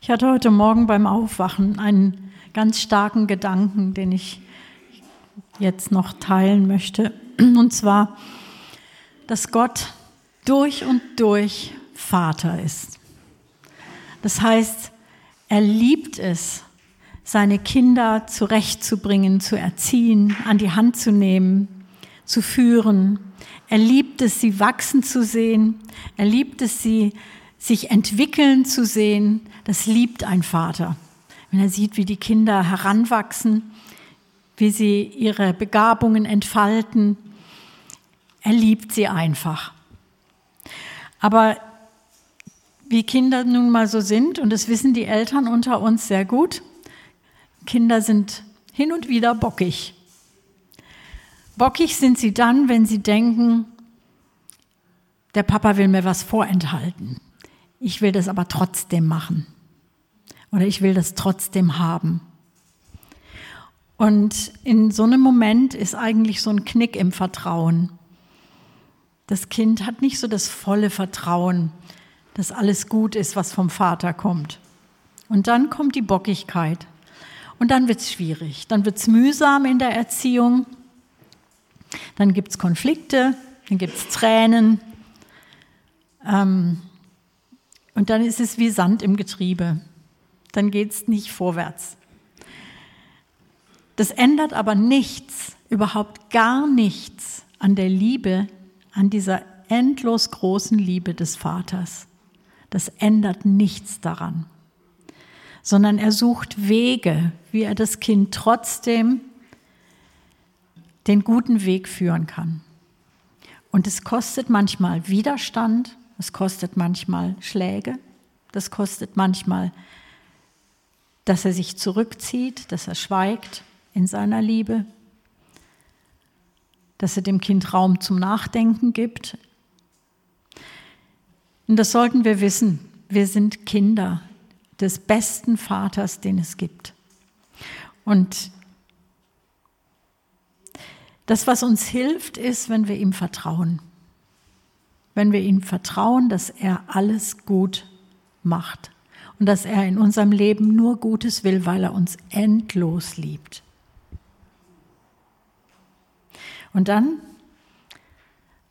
Ich hatte heute Morgen beim Aufwachen einen ganz starken Gedanken, den ich jetzt noch teilen möchte. Und zwar, dass Gott durch und durch Vater ist. Das heißt, er liebt es, seine Kinder zurechtzubringen, zu erziehen, an die Hand zu nehmen, zu führen. Er liebt es, sie wachsen zu sehen. Er liebt es, sie sich entwickeln zu sehen. Das liebt ein Vater. Wenn er sieht, wie die Kinder heranwachsen, wie sie ihre Begabungen entfalten. Er liebt sie einfach. Aber wie Kinder nun mal so sind, und das wissen die Eltern unter uns sehr gut, Kinder sind hin und wieder bockig. Bockig sind sie dann, wenn sie denken, der Papa will mir was vorenthalten. Ich will das aber trotzdem machen. Oder ich will das trotzdem haben. Und in so einem Moment ist eigentlich so ein Knick im Vertrauen. Das Kind hat nicht so das volle Vertrauen, dass alles gut ist, was vom Vater kommt. Und dann kommt die Bockigkeit. Und dann wird es schwierig. Dann wird es mühsam in der Erziehung. Dann gibt es Konflikte, dann gibt es Tränen. Ähm, und dann ist es wie Sand im Getriebe. Dann geht es nicht vorwärts. Das ändert aber nichts, überhaupt gar nichts an der Liebe, an dieser endlos großen Liebe des Vaters. Das ändert nichts daran, sondern er sucht Wege, wie er das Kind trotzdem den guten Weg führen kann. Und es kostet manchmal Widerstand, es kostet manchmal Schläge, das kostet manchmal, dass er sich zurückzieht, dass er schweigt, in seiner Liebe, dass er dem Kind Raum zum Nachdenken gibt. Und das sollten wir wissen. Wir sind Kinder des besten Vaters, den es gibt. Und das, was uns hilft, ist, wenn wir ihm vertrauen. Wenn wir ihm vertrauen, dass er alles gut macht und dass er in unserem Leben nur Gutes will, weil er uns endlos liebt. Und dann,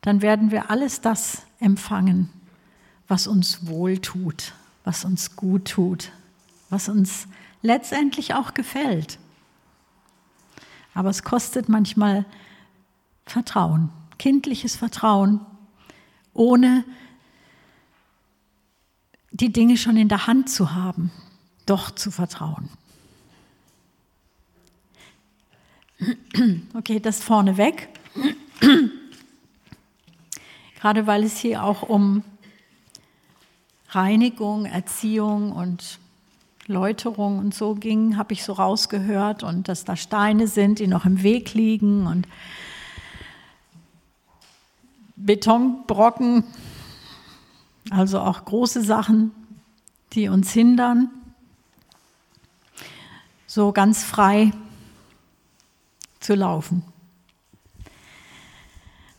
dann werden wir alles das empfangen, was uns wohltut, was uns gut tut, was uns letztendlich auch gefällt. Aber es kostet manchmal Vertrauen, kindliches Vertrauen, ohne die Dinge schon in der Hand zu haben, doch zu vertrauen. Okay, das vorneweg. Gerade weil es hier auch um Reinigung, Erziehung und Läuterung und so ging, habe ich so rausgehört und dass da Steine sind, die noch im Weg liegen und Betonbrocken, also auch große Sachen, die uns hindern, so ganz frei zu laufen.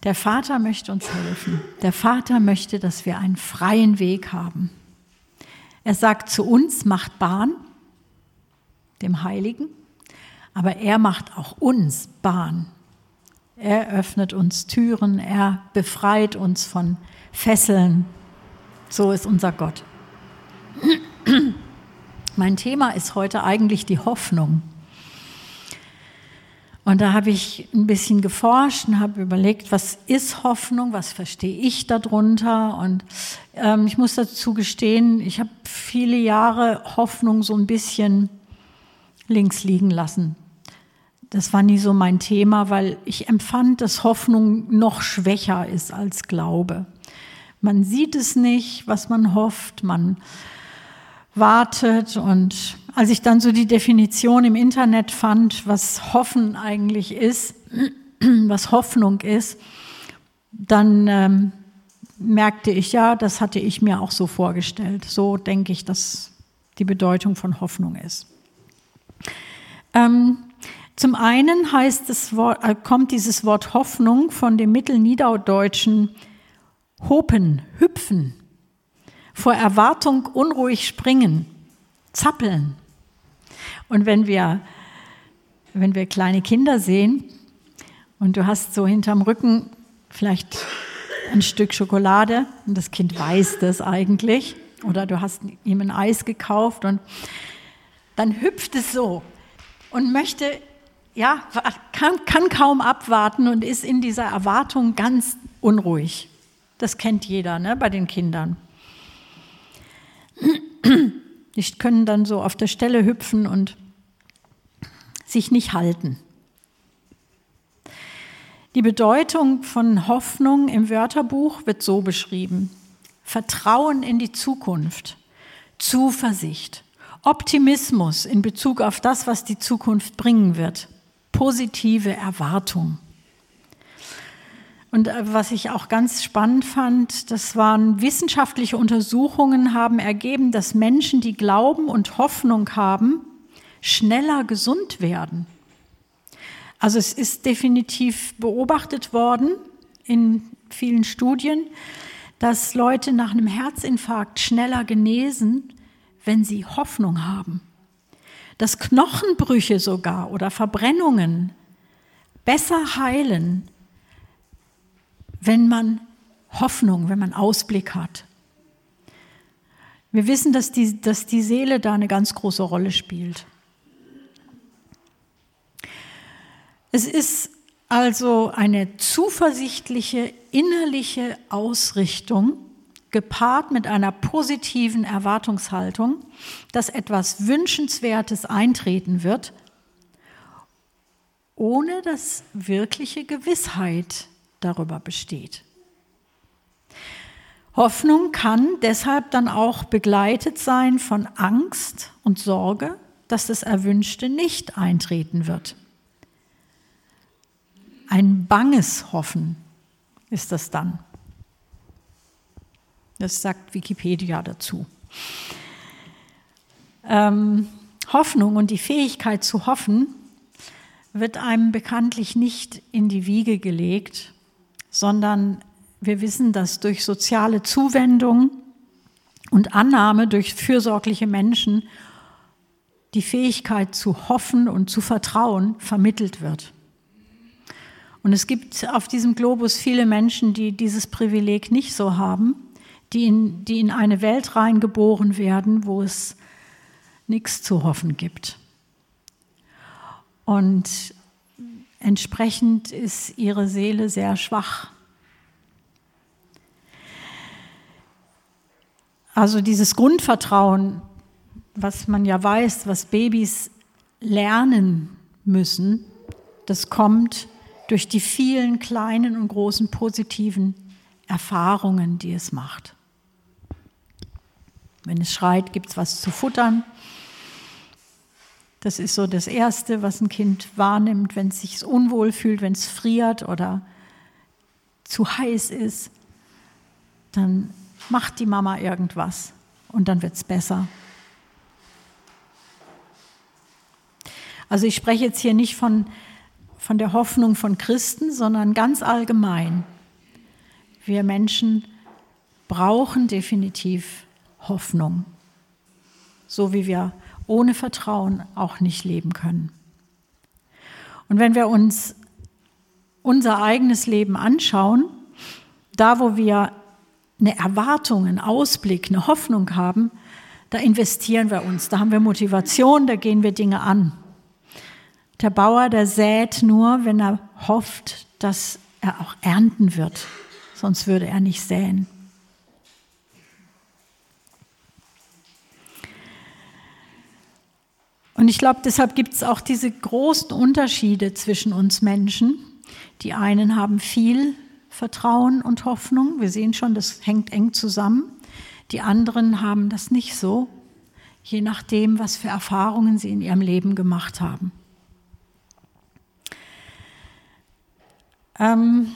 Der Vater möchte uns helfen. Der Vater möchte, dass wir einen freien Weg haben. Er sagt zu uns, macht Bahn, dem Heiligen, aber er macht auch uns Bahn. Er öffnet uns Türen, er befreit uns von Fesseln. So ist unser Gott. Mein Thema ist heute eigentlich die Hoffnung. Und da habe ich ein bisschen geforscht und habe überlegt, was ist Hoffnung, was verstehe ich darunter. Und ähm, ich muss dazu gestehen, ich habe viele Jahre Hoffnung so ein bisschen links liegen lassen. Das war nie so mein Thema, weil ich empfand, dass Hoffnung noch schwächer ist als Glaube. Man sieht es nicht, was man hofft, man wartet. Und als ich dann so die Definition im Internet fand, was Hoffen eigentlich ist, was Hoffnung ist, dann ähm, merkte ich, ja, das hatte ich mir auch so vorgestellt. So denke ich, dass die Bedeutung von Hoffnung ist. Ähm, zum einen heißt das Wort, äh, kommt dieses Wort Hoffnung von dem Mittelniederdeutschen Hopen, hüpfen vor Erwartung unruhig springen. zappeln. Und wenn wir, wenn wir kleine Kinder sehen und du hast so hinterm Rücken vielleicht ein Stück Schokolade und das Kind weiß das eigentlich oder du hast ihm ein Eis gekauft und dann hüpft es so und möchte, ja, kann, kann kaum abwarten und ist in dieser Erwartung ganz unruhig. Das kennt jeder ne, bei den Kindern. Die können dann so auf der Stelle hüpfen und sich nicht halten. Die Bedeutung von Hoffnung im Wörterbuch wird so beschrieben. Vertrauen in die Zukunft, Zuversicht, Optimismus in Bezug auf das, was die Zukunft bringen wird, positive Erwartung. Und äh, was ich auch ganz spannend fand, das waren wissenschaftliche Untersuchungen, haben ergeben, dass Menschen, die Glauben und Hoffnung haben, schneller gesund werden. Also es ist definitiv beobachtet worden in vielen Studien, dass Leute nach einem Herzinfarkt schneller genesen, wenn sie Hoffnung haben. Dass Knochenbrüche sogar oder Verbrennungen besser heilen, wenn man Hoffnung, wenn man Ausblick hat. Wir wissen, dass die, dass die Seele da eine ganz große Rolle spielt. Es ist also eine zuversichtliche innerliche Ausrichtung gepaart mit einer positiven Erwartungshaltung, dass etwas Wünschenswertes eintreten wird, ohne dass wirkliche Gewissheit darüber besteht. Hoffnung kann deshalb dann auch begleitet sein von Angst und Sorge, dass das Erwünschte nicht eintreten wird. Ein banges Hoffen ist das dann. Das sagt Wikipedia dazu. Ähm, Hoffnung und die Fähigkeit zu hoffen wird einem bekanntlich nicht in die Wiege gelegt, sondern wir wissen, dass durch soziale Zuwendung und Annahme durch fürsorgliche Menschen die Fähigkeit zu hoffen und zu vertrauen vermittelt wird. Und es gibt auf diesem Globus viele Menschen, die dieses Privileg nicht so haben, die in, die in eine Welt reingeboren werden, wo es nichts zu hoffen gibt. Und entsprechend ist ihre Seele sehr schwach. Also dieses Grundvertrauen, was man ja weiß, was Babys lernen müssen, das kommt durch die vielen kleinen und großen positiven Erfahrungen, die es macht. Wenn es schreit, gibt es was zu futtern. Das ist so das Erste, was ein Kind wahrnimmt, wenn es sich unwohl fühlt, wenn es friert oder zu heiß ist. Dann macht die Mama irgendwas und dann wird es besser. Also ich spreche jetzt hier nicht von von der Hoffnung von Christen, sondern ganz allgemein. Wir Menschen brauchen definitiv Hoffnung, so wie wir ohne Vertrauen auch nicht leben können. Und wenn wir uns unser eigenes Leben anschauen, da wo wir eine Erwartung, einen Ausblick, eine Hoffnung haben, da investieren wir uns, da haben wir Motivation, da gehen wir Dinge an. Der Bauer, der sät nur, wenn er hofft, dass er auch ernten wird. Sonst würde er nicht säen. Und ich glaube, deshalb gibt es auch diese großen Unterschiede zwischen uns Menschen. Die einen haben viel Vertrauen und Hoffnung. Wir sehen schon, das hängt eng zusammen. Die anderen haben das nicht so, je nachdem, was für Erfahrungen sie in ihrem Leben gemacht haben. Ähm,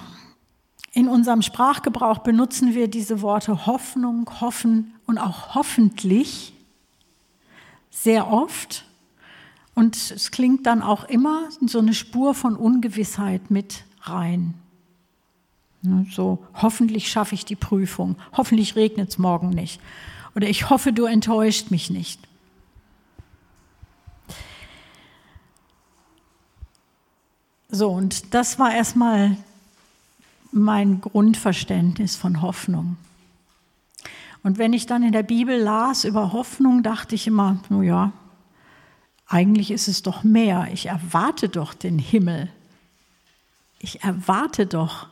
in unserem Sprachgebrauch benutzen wir diese Worte Hoffnung, hoffen und auch hoffentlich sehr oft. Und es klingt dann auch immer so eine Spur von Ungewissheit mit rein. Ne, so, hoffentlich schaffe ich die Prüfung, hoffentlich regnet es morgen nicht. Oder ich hoffe, du enttäuscht mich nicht. So, und das war erstmal mein Grundverständnis von Hoffnung. Und wenn ich dann in der Bibel las über Hoffnung, dachte ich immer, naja, eigentlich ist es doch mehr. Ich erwarte doch den Himmel. Ich erwarte doch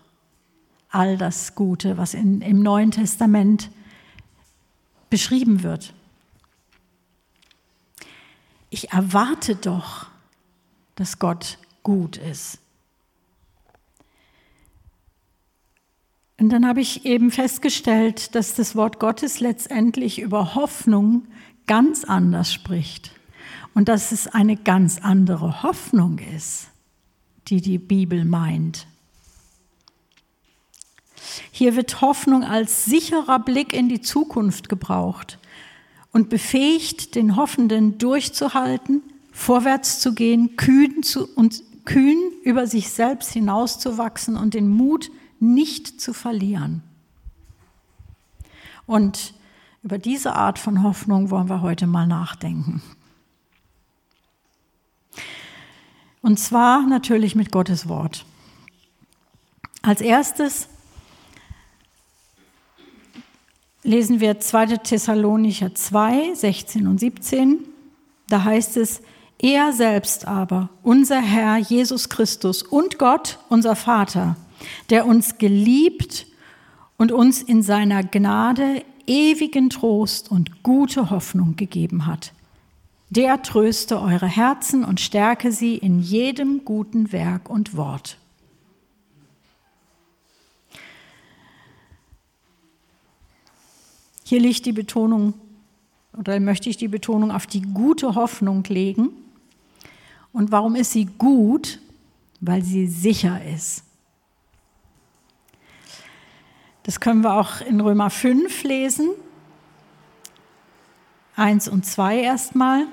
all das Gute, was in, im Neuen Testament beschrieben wird. Ich erwarte doch, dass Gott gut ist. Und dann habe ich eben festgestellt, dass das Wort Gottes letztendlich über Hoffnung ganz anders spricht und dass es eine ganz andere Hoffnung ist, die die Bibel meint. Hier wird Hoffnung als sicherer Blick in die Zukunft gebraucht und befähigt den Hoffenden durchzuhalten, vorwärts zu gehen, kühn, zu, und kühn über sich selbst hinauszuwachsen und den Mut nicht zu verlieren. Und über diese Art von Hoffnung wollen wir heute mal nachdenken. Und zwar natürlich mit Gottes Wort. Als erstes lesen wir 2. Thessalonicher 2, 16 und 17. Da heißt es, er selbst aber, unser Herr Jesus Christus und Gott, unser Vater, der uns geliebt und uns in seiner Gnade ewigen Trost und gute Hoffnung gegeben hat. Der tröste eure Herzen und stärke sie in jedem guten Werk und Wort. Hier liegt die Betonung, oder möchte ich die Betonung auf die gute Hoffnung legen. Und warum ist sie gut? Weil sie sicher ist. Das können wir auch in Römer 5 lesen. 1 und 2 erstmal.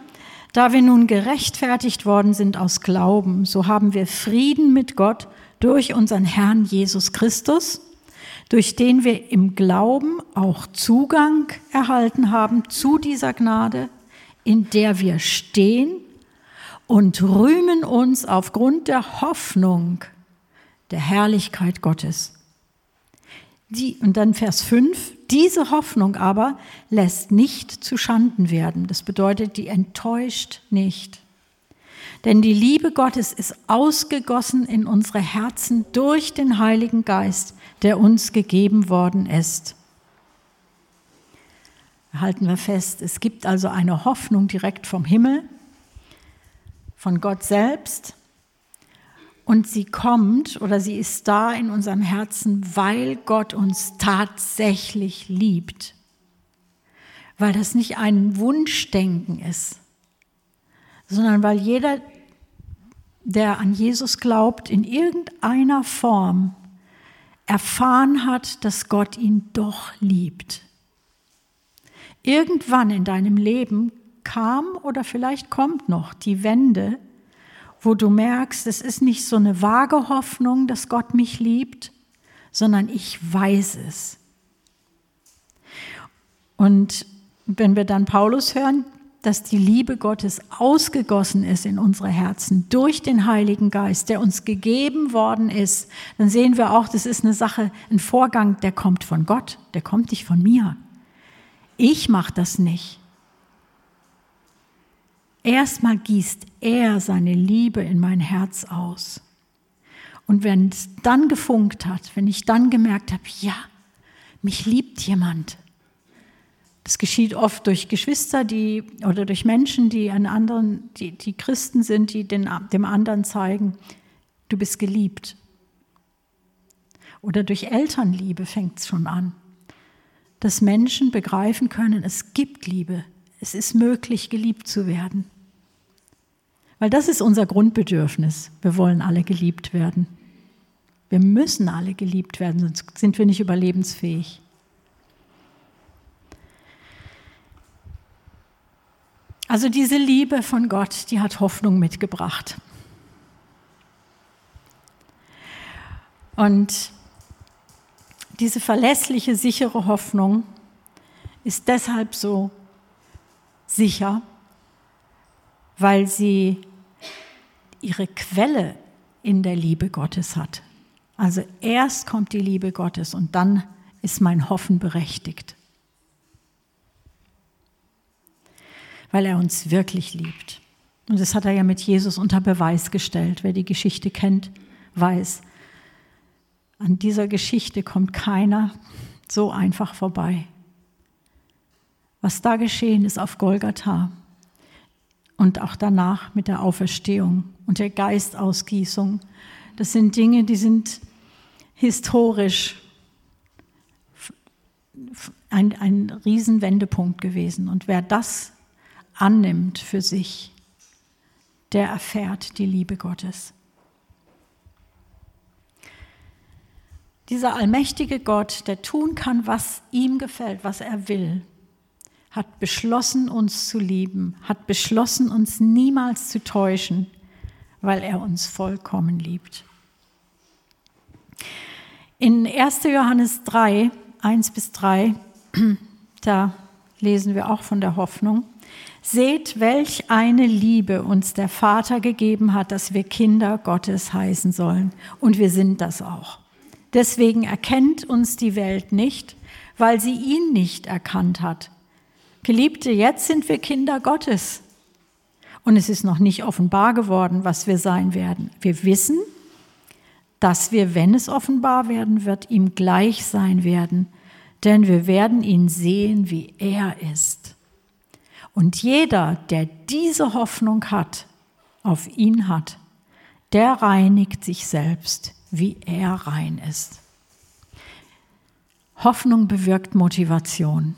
Da wir nun gerechtfertigt worden sind aus Glauben, so haben wir Frieden mit Gott durch unseren Herrn Jesus Christus, durch den wir im Glauben auch Zugang erhalten haben zu dieser Gnade, in der wir stehen und rühmen uns aufgrund der Hoffnung der Herrlichkeit Gottes. Die, und dann Vers 5, diese Hoffnung aber lässt nicht zu Schanden werden. Das bedeutet, die enttäuscht nicht. Denn die Liebe Gottes ist ausgegossen in unsere Herzen durch den Heiligen Geist, der uns gegeben worden ist. Halten wir fest, es gibt also eine Hoffnung direkt vom Himmel, von Gott selbst, und sie kommt oder sie ist da in unserem Herzen, weil Gott uns tatsächlich liebt. Weil das nicht ein Wunschdenken ist, sondern weil jeder, der an Jesus glaubt, in irgendeiner Form erfahren hat, dass Gott ihn doch liebt. Irgendwann in deinem Leben kam oder vielleicht kommt noch die Wende, wo du merkst, es ist nicht so eine vage Hoffnung, dass Gott mich liebt, sondern ich weiß es. Und wenn wir dann Paulus hören, dass die Liebe Gottes ausgegossen ist in unsere Herzen durch den Heiligen Geist, der uns gegeben worden ist, dann sehen wir auch, das ist eine Sache, ein Vorgang, der kommt von Gott, der kommt nicht von mir. Ich mache das nicht. Erstmal gießt er seine Liebe in mein Herz aus. Und wenn es dann gefunkt hat, wenn ich dann gemerkt habe, ja, mich liebt jemand. Das geschieht oft durch Geschwister, die oder durch Menschen, die einen anderen, die, die Christen sind, die den, dem anderen zeigen, du bist geliebt. Oder durch Elternliebe fängt es schon an, dass Menschen begreifen können, es gibt Liebe, es ist möglich, geliebt zu werden. Weil das ist unser Grundbedürfnis. Wir wollen alle geliebt werden. Wir müssen alle geliebt werden, sonst sind wir nicht überlebensfähig. Also diese Liebe von Gott, die hat Hoffnung mitgebracht. Und diese verlässliche, sichere Hoffnung ist deshalb so sicher, weil sie ihre Quelle in der Liebe Gottes hat. Also erst kommt die Liebe Gottes und dann ist mein Hoffen berechtigt. Weil er uns wirklich liebt. Und das hat er ja mit Jesus unter Beweis gestellt. Wer die Geschichte kennt, weiß, an dieser Geschichte kommt keiner so einfach vorbei. Was da geschehen ist auf Golgatha und auch danach mit der Auferstehung und der Geistausgießung, das sind Dinge, die sind historisch ein, ein Riesenwendepunkt gewesen. Und wer das annimmt für sich, der erfährt die Liebe Gottes. Dieser allmächtige Gott, der tun kann, was ihm gefällt, was er will, hat beschlossen, uns zu lieben, hat beschlossen, uns niemals zu täuschen, weil er uns vollkommen liebt. In 1. Johannes 3, 1 bis 3, da lesen wir auch von der Hoffnung. Seht, welch eine Liebe uns der Vater gegeben hat, dass wir Kinder Gottes heißen sollen. Und wir sind das auch. Deswegen erkennt uns die Welt nicht, weil sie ihn nicht erkannt hat. Geliebte, jetzt sind wir Kinder Gottes. Und es ist noch nicht offenbar geworden, was wir sein werden. Wir wissen, dass wir, wenn es offenbar werden wird, ihm gleich sein werden, denn wir werden ihn sehen, wie er ist. Und jeder, der diese Hoffnung hat, auf ihn hat, der reinigt sich selbst, wie er rein ist. Hoffnung bewirkt Motivation.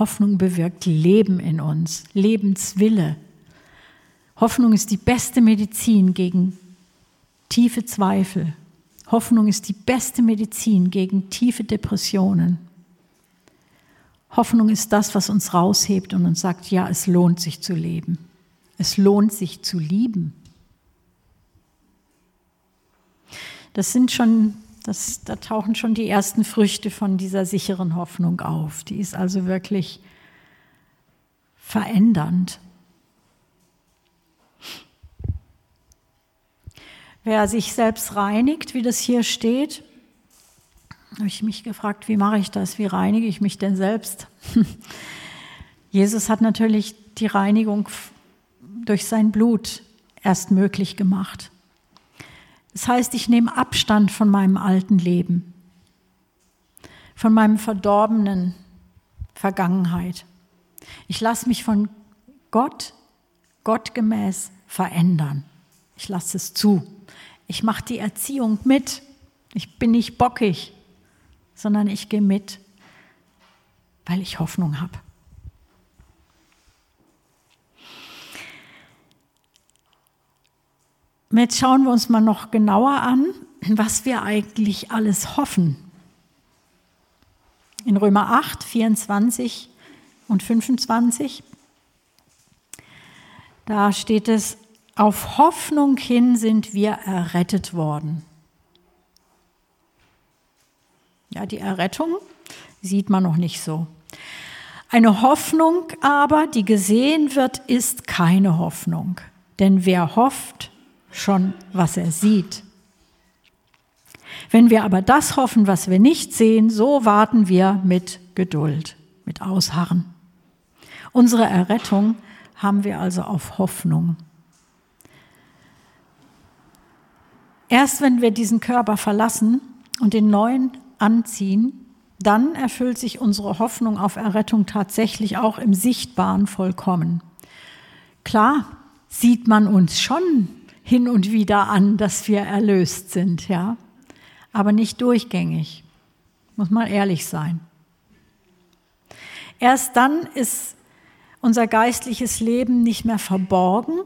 Hoffnung bewirkt Leben in uns, Lebenswille. Hoffnung ist die beste Medizin gegen tiefe Zweifel. Hoffnung ist die beste Medizin gegen tiefe Depressionen. Hoffnung ist das, was uns raushebt und uns sagt, ja, es lohnt sich zu leben. Es lohnt sich zu lieben. Das sind schon, das, da tauchen schon die ersten Früchte von dieser sicheren Hoffnung auf. Die ist also wirklich verändernd. Wer sich selbst reinigt, wie das hier steht, habe ich mich gefragt, wie mache ich das? Wie reinige ich mich denn selbst? Jesus hat natürlich die Reinigung durch sein Blut erst möglich gemacht. Das heißt, ich nehme Abstand von meinem alten Leben, von meinem verdorbenen Vergangenheit. Ich lasse mich von Gott, gottgemäß verändern. Ich lasse es zu. Ich mache die Erziehung mit. Ich bin nicht bockig, sondern ich gehe mit, weil ich Hoffnung habe. Jetzt schauen wir uns mal noch genauer an, was wir eigentlich alles hoffen. In Römer 8, 24 und 25, da steht es, auf Hoffnung hin sind wir errettet worden. Ja, die Errettung sieht man noch nicht so. Eine Hoffnung aber, die gesehen wird, ist keine Hoffnung. Denn wer hofft, schon was er sieht. Wenn wir aber das hoffen, was wir nicht sehen, so warten wir mit Geduld, mit Ausharren. Unsere Errettung haben wir also auf Hoffnung. Erst wenn wir diesen Körper verlassen und den neuen anziehen, dann erfüllt sich unsere Hoffnung auf Errettung tatsächlich auch im Sichtbaren vollkommen. Klar sieht man uns schon hin und wieder an, dass wir erlöst sind, ja, aber nicht durchgängig. Muss man ehrlich sein. Erst dann ist unser geistliches Leben nicht mehr verborgen,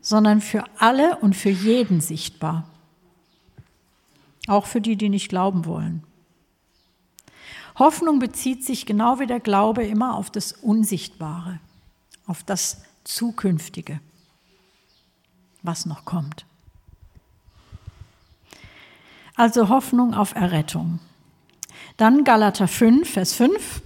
sondern für alle und für jeden sichtbar. Auch für die, die nicht glauben wollen. Hoffnung bezieht sich genau wie der Glaube immer auf das Unsichtbare, auf das Zukünftige was noch kommt. Also Hoffnung auf Errettung. Dann Galater 5, Vers 5.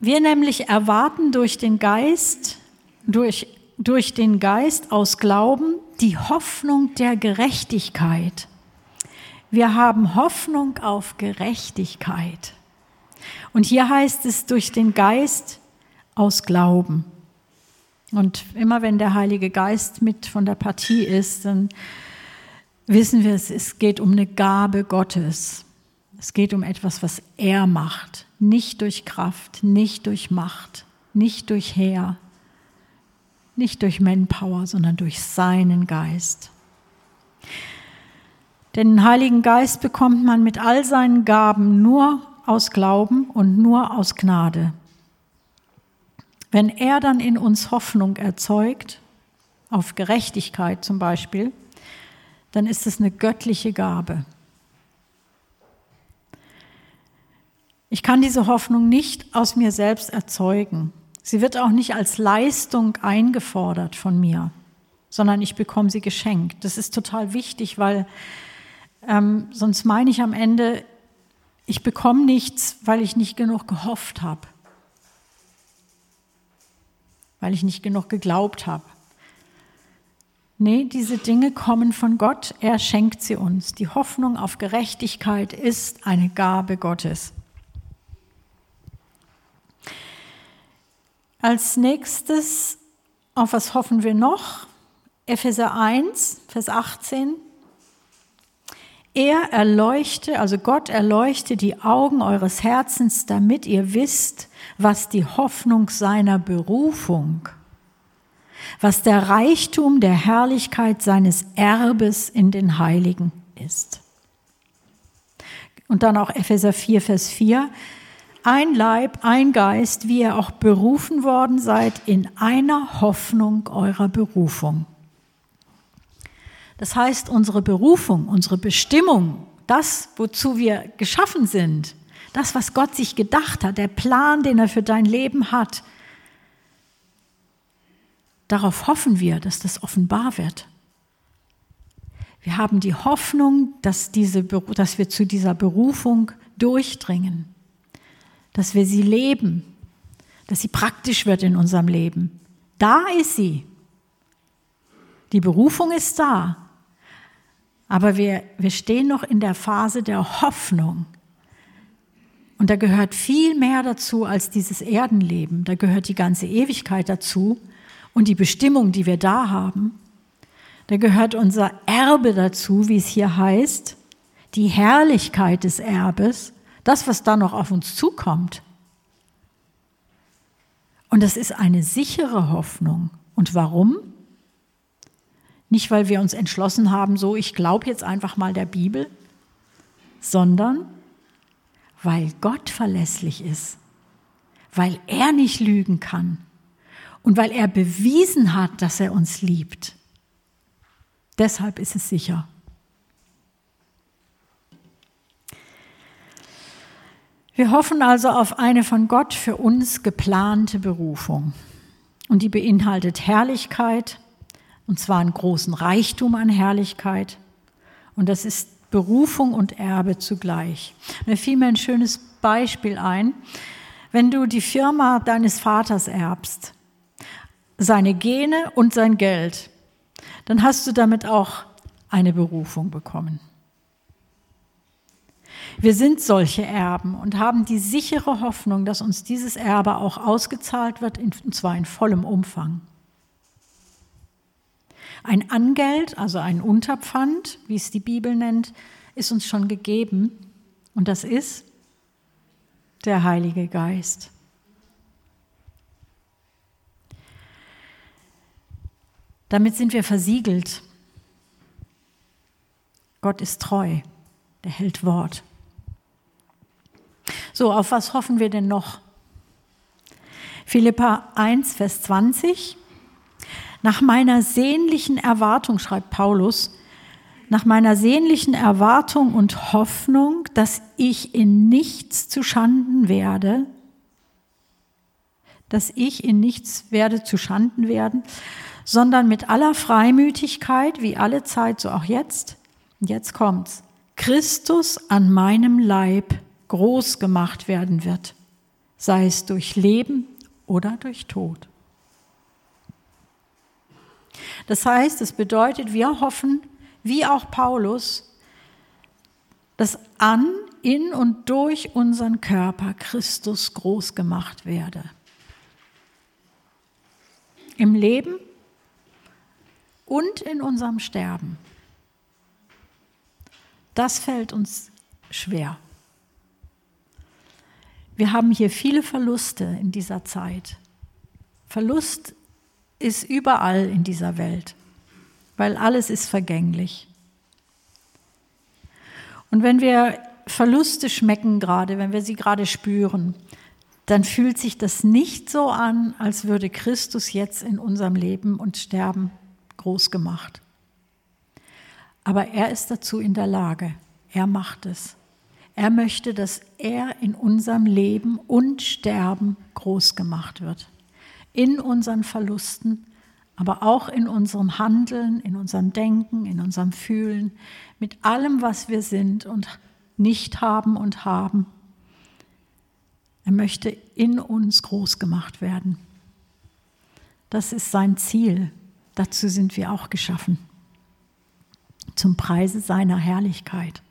Wir nämlich erwarten durch den Geist, durch, durch den Geist aus Glauben die Hoffnung der Gerechtigkeit. Wir haben Hoffnung auf Gerechtigkeit. Und hier heißt es durch den Geist aus Glauben. Und immer wenn der Heilige Geist mit von der Partie ist, dann wissen wir, es geht um eine Gabe Gottes. Es geht um etwas, was er macht. Nicht durch Kraft, nicht durch Macht, nicht durch Heer, nicht durch Manpower, sondern durch seinen Geist. Den Heiligen Geist bekommt man mit all seinen Gaben nur aus Glauben und nur aus Gnade. Wenn er dann in uns Hoffnung erzeugt, auf Gerechtigkeit zum Beispiel, dann ist es eine göttliche Gabe. Ich kann diese Hoffnung nicht aus mir selbst erzeugen. Sie wird auch nicht als Leistung eingefordert von mir, sondern ich bekomme sie geschenkt. Das ist total wichtig, weil ähm, sonst meine ich am Ende, ich bekomme nichts, weil ich nicht genug gehofft habe, weil ich nicht genug geglaubt habe. Nee, diese Dinge kommen von Gott, er schenkt sie uns. Die Hoffnung auf Gerechtigkeit ist eine Gabe Gottes. Als nächstes, auf was hoffen wir noch? Epheser 1, Vers 18. Er erleuchte, also Gott erleuchte die Augen eures Herzens, damit ihr wisst, was die Hoffnung seiner Berufung, was der Reichtum der Herrlichkeit seines Erbes in den Heiligen ist. Und dann auch Epheser 4, Vers 4. Ein Leib, ein Geist, wie ihr auch berufen worden seid in einer Hoffnung eurer Berufung. Das heißt, unsere Berufung, unsere Bestimmung, das, wozu wir geschaffen sind, das, was Gott sich gedacht hat, der Plan, den er für dein Leben hat, darauf hoffen wir, dass das offenbar wird. Wir haben die Hoffnung, dass, diese, dass wir zu dieser Berufung durchdringen, dass wir sie leben, dass sie praktisch wird in unserem Leben. Da ist sie. Die Berufung ist da. Aber wir, wir stehen noch in der Phase der Hoffnung. Und da gehört viel mehr dazu als dieses Erdenleben. Da gehört die ganze Ewigkeit dazu und die Bestimmung, die wir da haben. Da gehört unser Erbe dazu, wie es hier heißt, die Herrlichkeit des Erbes, das, was da noch auf uns zukommt. Und das ist eine sichere Hoffnung. Und warum? Nicht, weil wir uns entschlossen haben, so, ich glaube jetzt einfach mal der Bibel, sondern weil Gott verlässlich ist, weil er nicht lügen kann und weil er bewiesen hat, dass er uns liebt. Deshalb ist es sicher. Wir hoffen also auf eine von Gott für uns geplante Berufung. Und die beinhaltet Herrlichkeit, und zwar einen großen Reichtum an Herrlichkeit. Und das ist Berufung und Erbe zugleich. Mir fiel mir ein schönes Beispiel ein. Wenn du die Firma deines Vaters erbst, seine Gene und sein Geld, dann hast du damit auch eine Berufung bekommen. Wir sind solche Erben und haben die sichere Hoffnung, dass uns dieses Erbe auch ausgezahlt wird, und zwar in vollem Umfang. Ein Angeld, also ein Unterpfand, wie es die Bibel nennt, ist uns schon gegeben. Und das ist der Heilige Geist. Damit sind wir versiegelt. Gott ist treu, der hält Wort. So, auf was hoffen wir denn noch? Philippa 1, Vers 20. Nach meiner sehnlichen Erwartung, schreibt Paulus, nach meiner sehnlichen Erwartung und Hoffnung, dass ich in nichts zu Schanden werde, dass ich in nichts werde zu Schanden werden, sondern mit aller Freimütigkeit, wie alle Zeit, so auch jetzt, jetzt kommt's, Christus an meinem Leib groß gemacht werden wird, sei es durch Leben oder durch Tod. Das heißt, es bedeutet, wir hoffen, wie auch Paulus, dass an, in und durch unseren Körper Christus groß gemacht werde. Im Leben und in unserem Sterben. Das fällt uns schwer. Wir haben hier viele Verluste in dieser Zeit. Verlust ist überall in dieser Welt, weil alles ist vergänglich. Und wenn wir Verluste schmecken gerade, wenn wir sie gerade spüren, dann fühlt sich das nicht so an, als würde Christus jetzt in unserem Leben und Sterben groß gemacht. Aber er ist dazu in der Lage. Er macht es. Er möchte, dass er in unserem Leben und Sterben groß gemacht wird. In unseren Verlusten, aber auch in unserem Handeln, in unserem Denken, in unserem Fühlen, mit allem, was wir sind und nicht haben und haben. Er möchte in uns groß gemacht werden. Das ist sein Ziel. Dazu sind wir auch geschaffen. Zum Preise seiner Herrlichkeit.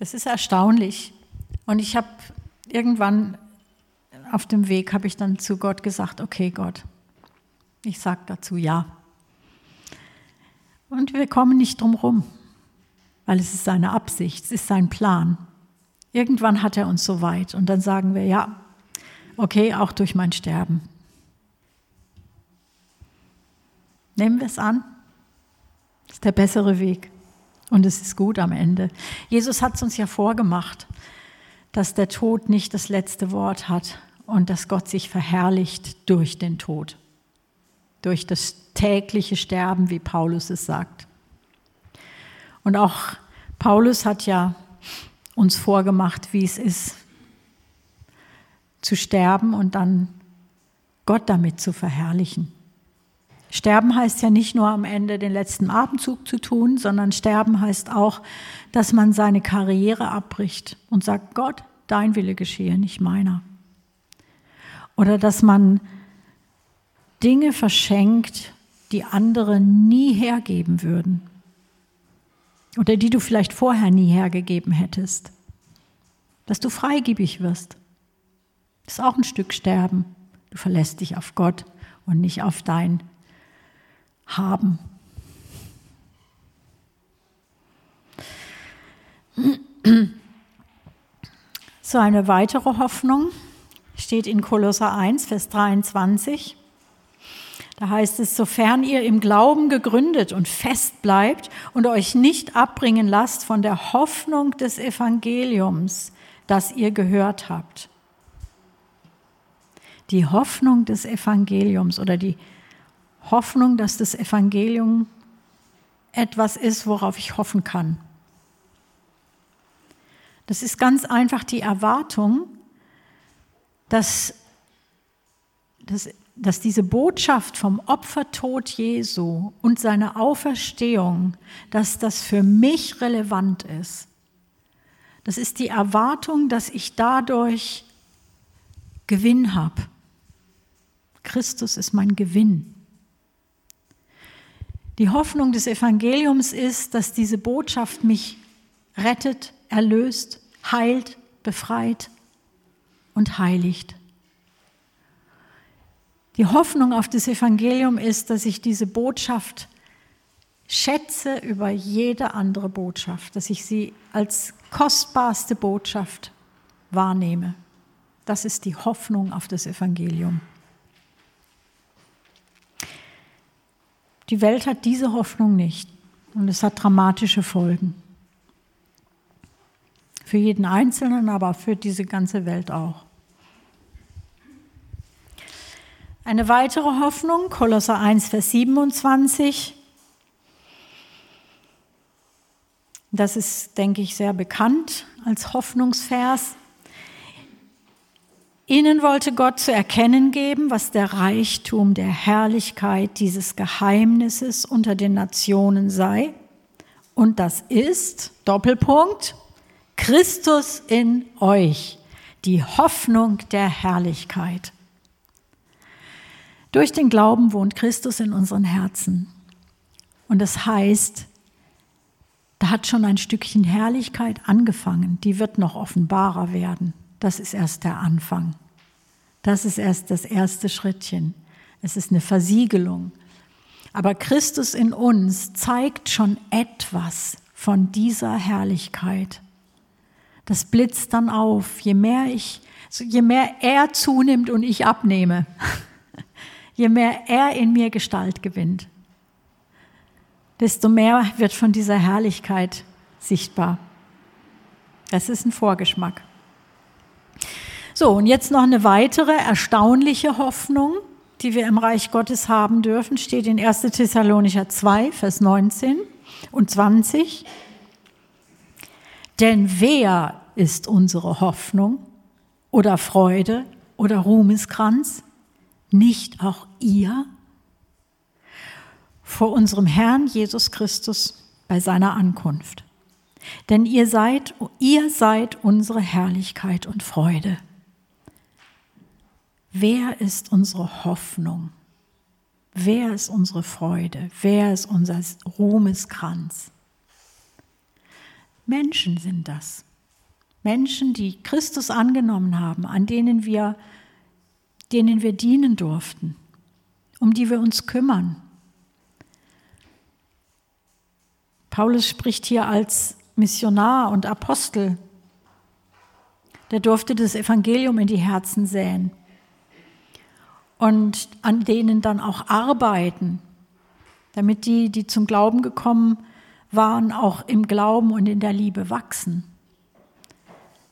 Das ist erstaunlich. Und ich habe irgendwann auf dem Weg habe ich dann zu Gott gesagt, okay Gott, ich sage dazu ja. Und wir kommen nicht drum rum, weil es ist seine Absicht, es ist sein Plan. Irgendwann hat er uns so weit und dann sagen wir ja, okay, auch durch mein Sterben. Nehmen wir es an. Das ist der bessere Weg. Und es ist gut am Ende. Jesus hat es uns ja vorgemacht, dass der Tod nicht das letzte Wort hat und dass Gott sich verherrlicht durch den Tod, durch das tägliche Sterben, wie Paulus es sagt. Und auch Paulus hat ja uns vorgemacht, wie es ist, zu sterben und dann Gott damit zu verherrlichen. Sterben heißt ja nicht nur am Ende den letzten Atemzug zu tun, sondern sterben heißt auch, dass man seine Karriere abbricht und sagt, Gott, dein Wille geschehe, nicht meiner. Oder dass man Dinge verschenkt, die andere nie hergeben würden. Oder die du vielleicht vorher nie hergegeben hättest. Dass du freigebig wirst. Das ist auch ein Stück Sterben. Du verlässt dich auf Gott und nicht auf dein haben. So eine weitere Hoffnung steht in Kolosser 1, Vers 23. Da heißt es, sofern ihr im Glauben gegründet und fest bleibt und euch nicht abbringen lasst von der Hoffnung des Evangeliums, das ihr gehört habt. Die Hoffnung des Evangeliums oder die Hoffnung, dass das Evangelium etwas ist, worauf ich hoffen kann. Das ist ganz einfach die Erwartung, dass, dass, dass diese Botschaft vom Opfertod Jesu und seiner Auferstehung, dass das für mich relevant ist. Das ist die Erwartung, dass ich dadurch Gewinn habe. Christus ist mein Gewinn. Die Hoffnung des Evangeliums ist, dass diese Botschaft mich rettet, erlöst, heilt, befreit und heiligt. Die Hoffnung auf das Evangelium ist, dass ich diese Botschaft schätze über jede andere Botschaft, dass ich sie als kostbarste Botschaft wahrnehme. Das ist die Hoffnung auf das Evangelium. Die Welt hat diese Hoffnung nicht und es hat dramatische Folgen. Für jeden Einzelnen, aber für diese ganze Welt auch. Eine weitere Hoffnung, Kolosser 1, Vers 27. Das ist, denke ich, sehr bekannt als Hoffnungsvers. Ihnen wollte Gott zu erkennen geben, was der Reichtum der Herrlichkeit dieses Geheimnisses unter den Nationen sei. Und das ist, Doppelpunkt, Christus in euch, die Hoffnung der Herrlichkeit. Durch den Glauben wohnt Christus in unseren Herzen. Und das heißt, da hat schon ein Stückchen Herrlichkeit angefangen, die wird noch offenbarer werden. Das ist erst der Anfang. Das ist erst das erste Schrittchen. Es ist eine Versiegelung. Aber Christus in uns zeigt schon etwas von dieser Herrlichkeit. Das blitzt dann auf, je mehr ich, je mehr er zunimmt und ich abnehme, je mehr er in mir Gestalt gewinnt, desto mehr wird von dieser Herrlichkeit sichtbar. Das ist ein Vorgeschmack. So, und jetzt noch eine weitere erstaunliche Hoffnung, die wir im Reich Gottes haben dürfen, steht in 1. Thessalonicher 2, Vers 19 und 20. Denn wer ist unsere Hoffnung oder Freude oder Ruhmeskranz? Nicht auch ihr? Vor unserem Herrn Jesus Christus bei seiner Ankunft. Denn ihr seid, ihr seid unsere Herrlichkeit und Freude. Wer ist unsere Hoffnung? Wer ist unsere Freude? Wer ist unser Ruhmeskranz? Menschen sind das. Menschen, die Christus angenommen haben, an denen wir, denen wir dienen durften, um die wir uns kümmern. Paulus spricht hier als Missionar und Apostel. Der durfte das Evangelium in die Herzen säen und an denen dann auch arbeiten, damit die, die zum Glauben gekommen waren, auch im Glauben und in der Liebe wachsen.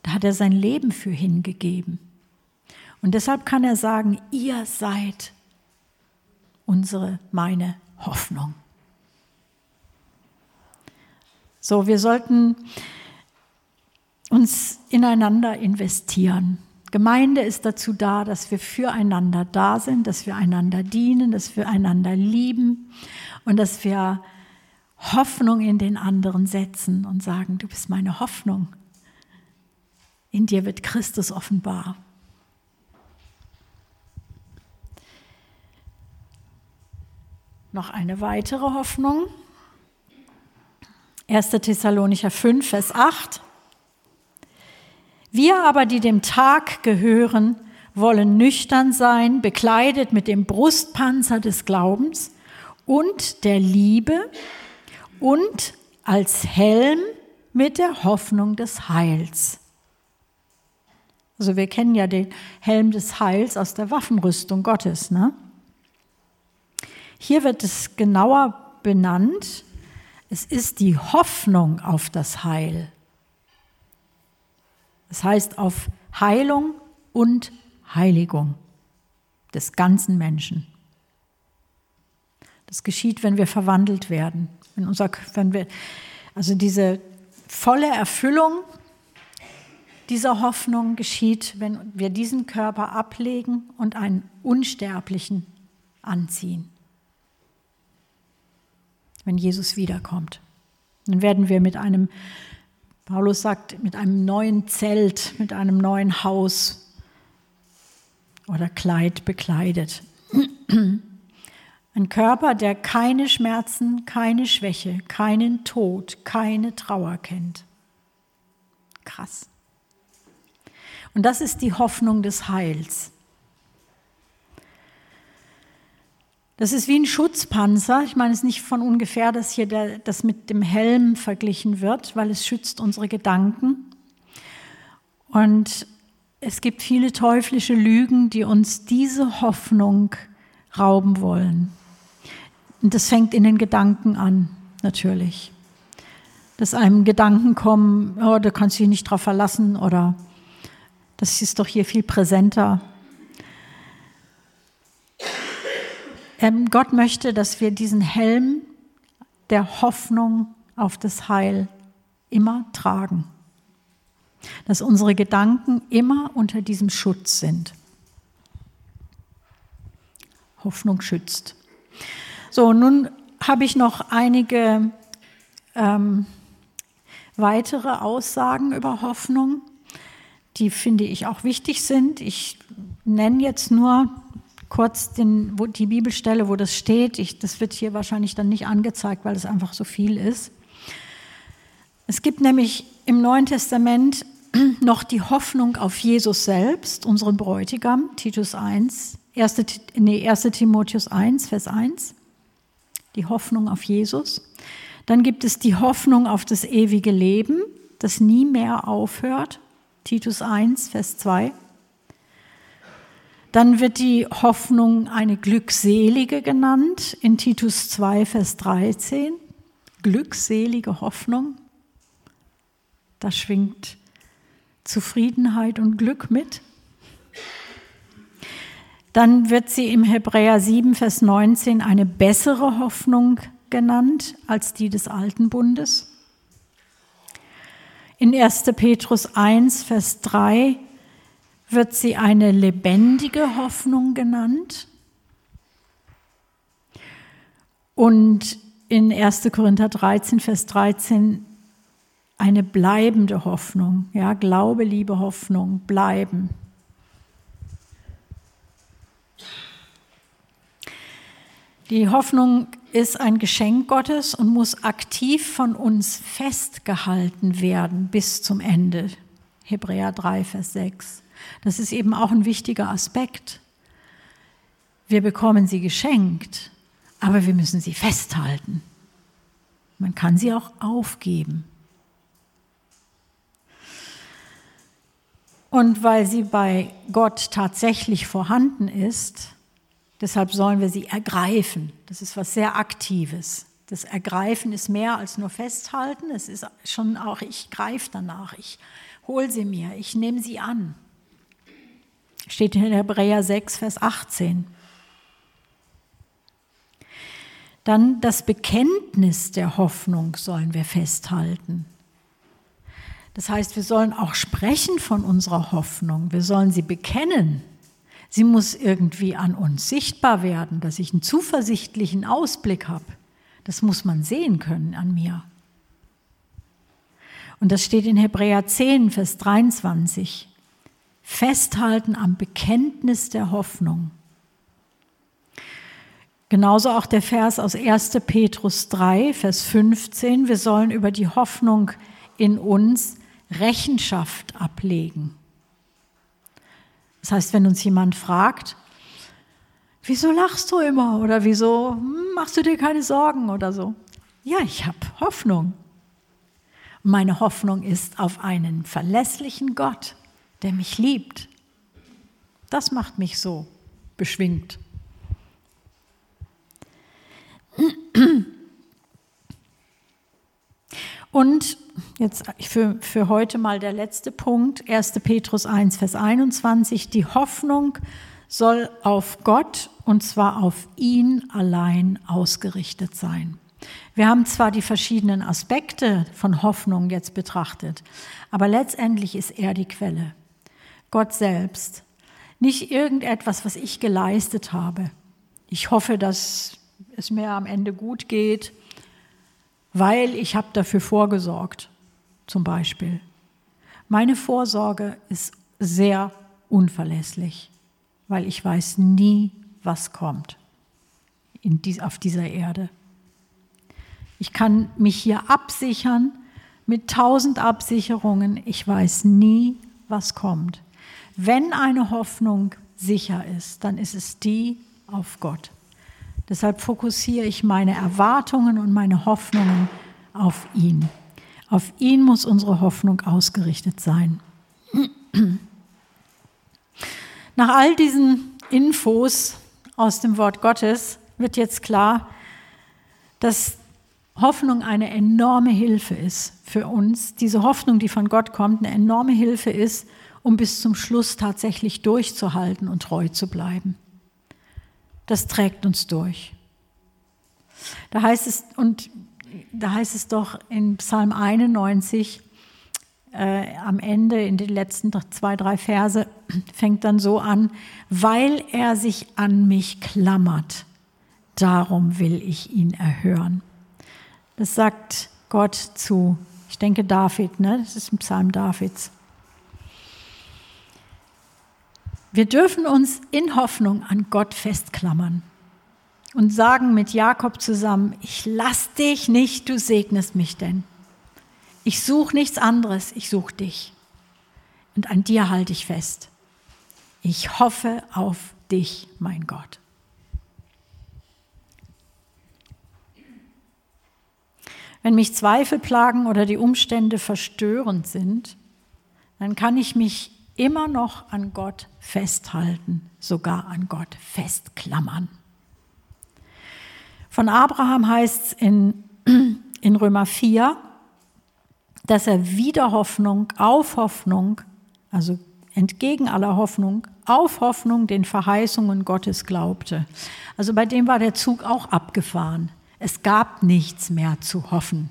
Da hat er sein Leben für hingegeben. Und deshalb kann er sagen, ihr seid unsere, meine Hoffnung. So, wir sollten uns ineinander investieren. Gemeinde ist dazu da, dass wir füreinander da sind, dass wir einander dienen, dass wir einander lieben und dass wir Hoffnung in den anderen setzen und sagen, du bist meine Hoffnung. In dir wird Christus offenbar. Noch eine weitere Hoffnung. 1. Thessalonicher 5, Vers 8. Wir aber, die dem Tag gehören, wollen nüchtern sein, bekleidet mit dem Brustpanzer des Glaubens und der Liebe und als Helm mit der Hoffnung des Heils. Also wir kennen ja den Helm des Heils aus der Waffenrüstung Gottes. Ne? Hier wird es genauer benannt. Es ist die Hoffnung auf das Heil. Das heißt auf Heilung und Heiligung des ganzen Menschen. Das geschieht, wenn wir verwandelt werden. Wenn unser, wenn wir, also diese volle Erfüllung dieser Hoffnung geschieht, wenn wir diesen Körper ablegen und einen unsterblichen anziehen. Wenn Jesus wiederkommt. Dann werden wir mit einem Paulus sagt, mit einem neuen Zelt, mit einem neuen Haus oder Kleid bekleidet. Ein Körper, der keine Schmerzen, keine Schwäche, keinen Tod, keine Trauer kennt. Krass. Und das ist die Hoffnung des Heils. Das ist wie ein Schutzpanzer. Ich meine es ist nicht von ungefähr, dass hier der, das mit dem Helm verglichen wird, weil es schützt unsere Gedanken. Und es gibt viele teuflische Lügen, die uns diese Hoffnung rauben wollen. Und das fängt in den Gedanken an, natürlich. Dass einem Gedanken kommen, oh, da kannst du dich nicht drauf verlassen oder das ist doch hier viel präsenter. Ähm, Gott möchte, dass wir diesen Helm der Hoffnung auf das Heil immer tragen. Dass unsere Gedanken immer unter diesem Schutz sind. Hoffnung schützt. So, nun habe ich noch einige ähm, weitere Aussagen über Hoffnung, die finde ich auch wichtig sind. Ich nenne jetzt nur kurz den, die Bibelstelle, wo das steht. Ich, das wird hier wahrscheinlich dann nicht angezeigt, weil es einfach so viel ist. Es gibt nämlich im Neuen Testament noch die Hoffnung auf Jesus selbst, unseren Bräutigam, Titus 1, 1. Nee, 1. Timotheus 1, Vers 1. Die Hoffnung auf Jesus. Dann gibt es die Hoffnung auf das ewige Leben, das nie mehr aufhört. Titus 1, Vers 2. Dann wird die Hoffnung eine glückselige genannt in Titus 2, Vers 13. Glückselige Hoffnung. Da schwingt Zufriedenheit und Glück mit. Dann wird sie im Hebräer 7, Vers 19 eine bessere Hoffnung genannt als die des alten Bundes. In 1. Petrus 1, Vers 3 wird sie eine lebendige Hoffnung genannt. Und in 1. Korinther 13, Vers 13 eine bleibende Hoffnung. Ja, Glaube, Liebe, Hoffnung, bleiben. Die Hoffnung ist ein Geschenk Gottes und muss aktiv von uns festgehalten werden bis zum Ende. Hebräer 3, Vers 6. Das ist eben auch ein wichtiger Aspekt. Wir bekommen sie geschenkt, aber wir müssen sie festhalten. Man kann sie auch aufgeben. Und weil sie bei Gott tatsächlich vorhanden ist, deshalb sollen wir sie ergreifen. Das ist was sehr Aktives. Das Ergreifen ist mehr als nur festhalten. Es ist schon auch, ich greife danach, ich hole sie mir, ich nehme sie an. Steht in Hebräer 6, Vers 18. Dann das Bekenntnis der Hoffnung sollen wir festhalten. Das heißt, wir sollen auch sprechen von unserer Hoffnung. Wir sollen sie bekennen. Sie muss irgendwie an uns sichtbar werden, dass ich einen zuversichtlichen Ausblick habe. Das muss man sehen können an mir. Und das steht in Hebräer 10, Vers 23. Festhalten am Bekenntnis der Hoffnung. Genauso auch der Vers aus 1. Petrus 3, Vers 15. Wir sollen über die Hoffnung in uns Rechenschaft ablegen. Das heißt, wenn uns jemand fragt, wieso lachst du immer oder wieso hm, machst du dir keine Sorgen oder so? Ja, ich habe Hoffnung. meine Hoffnung ist auf einen verlässlichen Gott, der mich liebt. Das macht mich so beschwingt. Und jetzt für, für heute mal der letzte Punkt, 1. Petrus 1, Vers 21. Die Hoffnung soll auf Gott und zwar auf ihn allein ausgerichtet sein. Wir haben zwar die verschiedenen Aspekte von Hoffnung jetzt betrachtet, aber letztendlich ist er die Quelle. Gott selbst. Nicht irgendetwas, was ich geleistet habe. Ich hoffe, dass es mir am Ende gut geht weil ich habe dafür vorgesorgt, zum Beispiel. Meine Vorsorge ist sehr unverlässlich, weil ich weiß nie, was kommt dies, auf dieser Erde. Ich kann mich hier absichern mit tausend Absicherungen. Ich weiß nie, was kommt. Wenn eine Hoffnung sicher ist, dann ist es die auf Gott. Deshalb fokussiere ich meine Erwartungen und meine Hoffnungen auf ihn. Auf ihn muss unsere Hoffnung ausgerichtet sein. Nach all diesen Infos aus dem Wort Gottes wird jetzt klar, dass Hoffnung eine enorme Hilfe ist für uns. Diese Hoffnung, die von Gott kommt, eine enorme Hilfe ist, um bis zum Schluss tatsächlich durchzuhalten und treu zu bleiben das trägt uns durch. Da heißt es, und da heißt es doch in Psalm 91, äh, am Ende, in den letzten zwei, drei Verse, fängt dann so an, weil er sich an mich klammert, darum will ich ihn erhören. Das sagt Gott zu, ich denke David, ne? das ist ein Psalm Davids. Wir dürfen uns in Hoffnung an Gott festklammern und sagen mit Jakob zusammen, ich lass dich nicht, du segnest mich denn. Ich suche nichts anderes, ich suche dich. Und an dir halte ich fest. Ich hoffe auf dich, mein Gott. Wenn mich Zweifel plagen oder die Umstände verstörend sind, dann kann ich mich immer noch an Gott festhalten, sogar an Gott festklammern. Von Abraham heißt es in, in Römer 4, dass er wieder Hoffnung auf Hoffnung, also entgegen aller Hoffnung, auf Hoffnung den Verheißungen Gottes glaubte. Also bei dem war der Zug auch abgefahren. Es gab nichts mehr zu hoffen.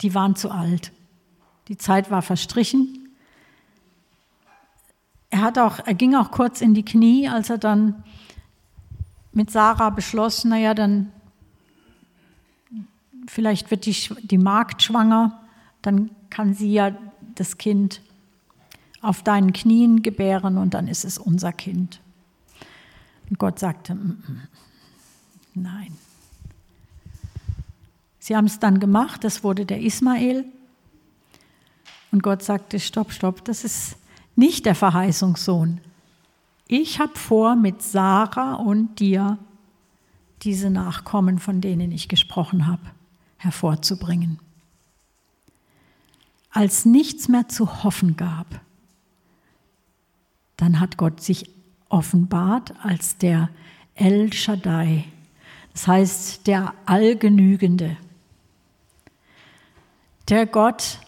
Die waren zu alt. Die Zeit war verstrichen. Er, hat auch, er ging auch kurz in die Knie, als er dann mit Sarah beschloss, naja, dann vielleicht wird die, die Magd schwanger, dann kann sie ja das Kind auf deinen Knien gebären und dann ist es unser Kind. Und Gott sagte, mm, mm, nein. Sie haben es dann gemacht, das wurde der Ismael. Und Gott sagte, stopp, stopp, das ist nicht der Verheißungssohn. Ich habe vor, mit Sarah und dir diese Nachkommen, von denen ich gesprochen habe, hervorzubringen. Als nichts mehr zu hoffen gab, dann hat Gott sich offenbart als der El Shaddai, das heißt der Allgenügende, der Gott,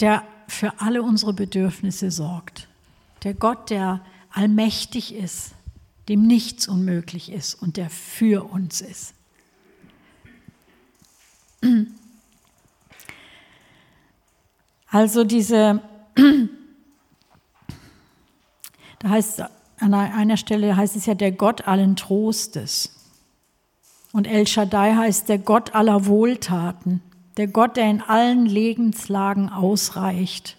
der für alle unsere Bedürfnisse sorgt, der Gott, der allmächtig ist, dem nichts unmöglich ist und der für uns ist. Also diese, da heißt an einer Stelle heißt es ja der Gott allen Trostes. Und El Shaddai heißt der Gott aller Wohltaten, der Gott, der in allen Lebenslagen ausreicht.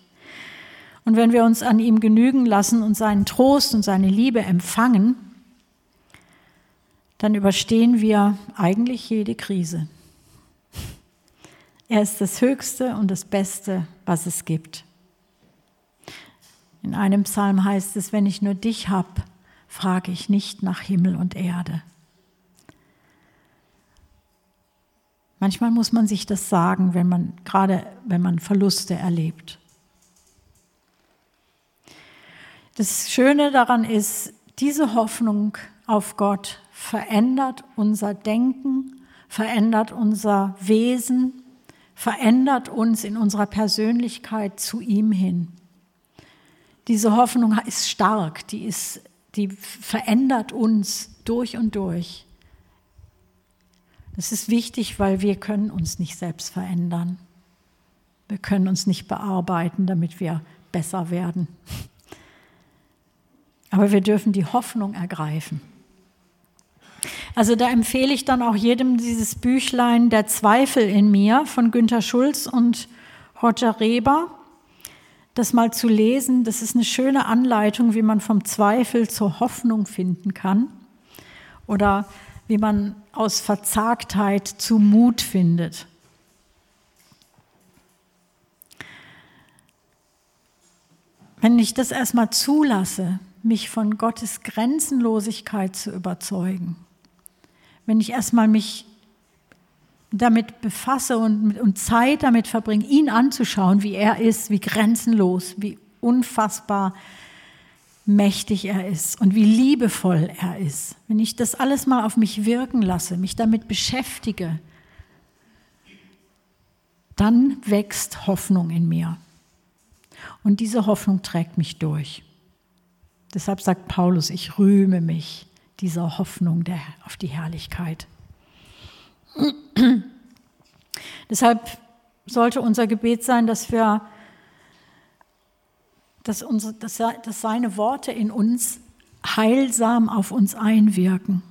Und wenn wir uns an ihm genügen lassen und seinen Trost und seine Liebe empfangen, dann überstehen wir eigentlich jede Krise. Er ist das Höchste und das Beste, was es gibt. In einem Psalm heißt es, wenn ich nur dich habe, frage ich nicht nach Himmel und Erde. Manchmal muss man sich das sagen, wenn man gerade wenn man Verluste erlebt. Das Schöne daran ist, diese Hoffnung auf Gott verändert unser Denken, verändert unser Wesen, verändert uns in unserer Persönlichkeit zu ihm hin. Diese Hoffnung ist stark, die, ist, die verändert uns durch und durch. Das ist wichtig, weil wir können uns nicht selbst verändern. Wir können uns nicht bearbeiten, damit wir besser werden. Aber wir dürfen die Hoffnung ergreifen. Also da empfehle ich dann auch jedem dieses Büchlein Der Zweifel in mir von Günter Schulz und Roger Reber, das mal zu lesen. Das ist eine schöne Anleitung, wie man vom Zweifel zur Hoffnung finden kann oder wie man aus Verzagtheit zu Mut findet. Wenn ich das erstmal zulasse, mich von Gottes Grenzenlosigkeit zu überzeugen. Wenn ich erstmal mich damit befasse und, und Zeit damit verbringe, ihn anzuschauen, wie er ist, wie grenzenlos, wie unfassbar mächtig er ist und wie liebevoll er ist. Wenn ich das alles mal auf mich wirken lasse, mich damit beschäftige, dann wächst Hoffnung in mir. Und diese Hoffnung trägt mich durch. Deshalb sagt Paulus, ich rühme mich dieser Hoffnung der, auf die Herrlichkeit. Deshalb sollte unser Gebet sein, dass wir, dass, unsere, dass, dass seine Worte in uns heilsam auf uns einwirken.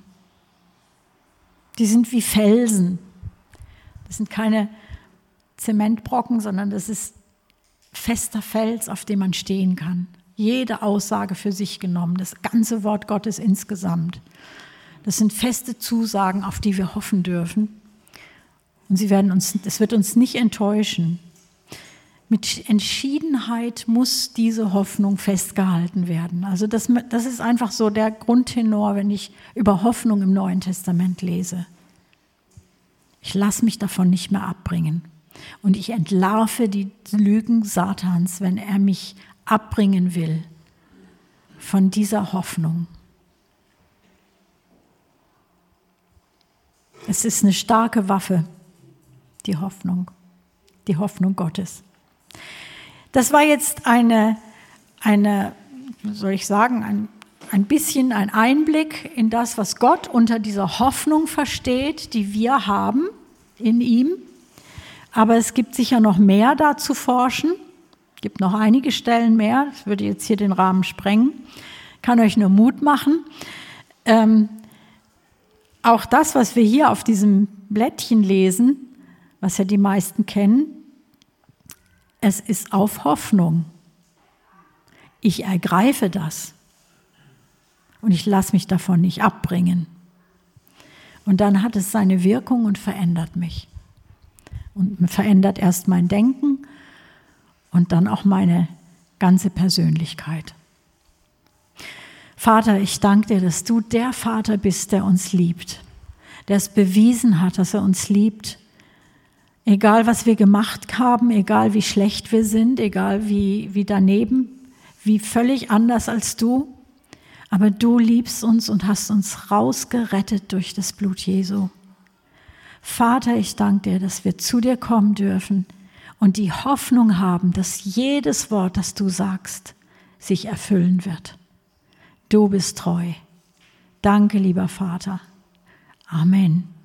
Die sind wie Felsen. Das sind keine Zementbrocken, sondern das ist fester Fels, auf dem man stehen kann. jede Aussage für sich genommen, das ganze Wort Gottes insgesamt. Das sind feste Zusagen, auf die wir hoffen dürfen. Und sie werden uns, es wird uns nicht enttäuschen. Mit Entschiedenheit muss diese Hoffnung festgehalten werden. Also das, das ist einfach so der Grundtenor, wenn ich über Hoffnung im Neuen Testament lese. Ich lasse mich davon nicht mehr abbringen. Und ich entlarve die Lügen Satans, wenn er mich abbringen will von dieser Hoffnung. Es ist eine starke Waffe, die Hoffnung, die Hoffnung Gottes. Das war jetzt eine, eine soll ich sagen, ein, ein bisschen ein Einblick in das, was Gott unter dieser Hoffnung versteht, die wir haben in ihm. Aber es gibt sicher noch mehr da zu forschen. Es gibt noch einige Stellen mehr. Das würde jetzt hier den Rahmen sprengen. Kann euch nur Mut machen. Ähm, auch das, was wir hier auf diesem Blättchen lesen, was ja die meisten kennen, es ist auf Hoffnung. Ich ergreife das und ich lasse mich davon nicht abbringen. Und dann hat es seine Wirkung und verändert mich. Und verändert erst mein Denken und dann auch meine ganze Persönlichkeit. Vater, ich danke dir, dass du der Vater bist, der uns liebt, der es bewiesen hat, dass er uns liebt. Egal, was wir gemacht haben, egal wie schlecht wir sind, egal wie, wie daneben, wie völlig anders als du, aber du liebst uns und hast uns rausgerettet durch das Blut Jesu. Vater, ich danke dir, dass wir zu dir kommen dürfen und die Hoffnung haben, dass jedes Wort, das du sagst, sich erfüllen wird. Du bist treu. Danke, lieber Vater. Amen.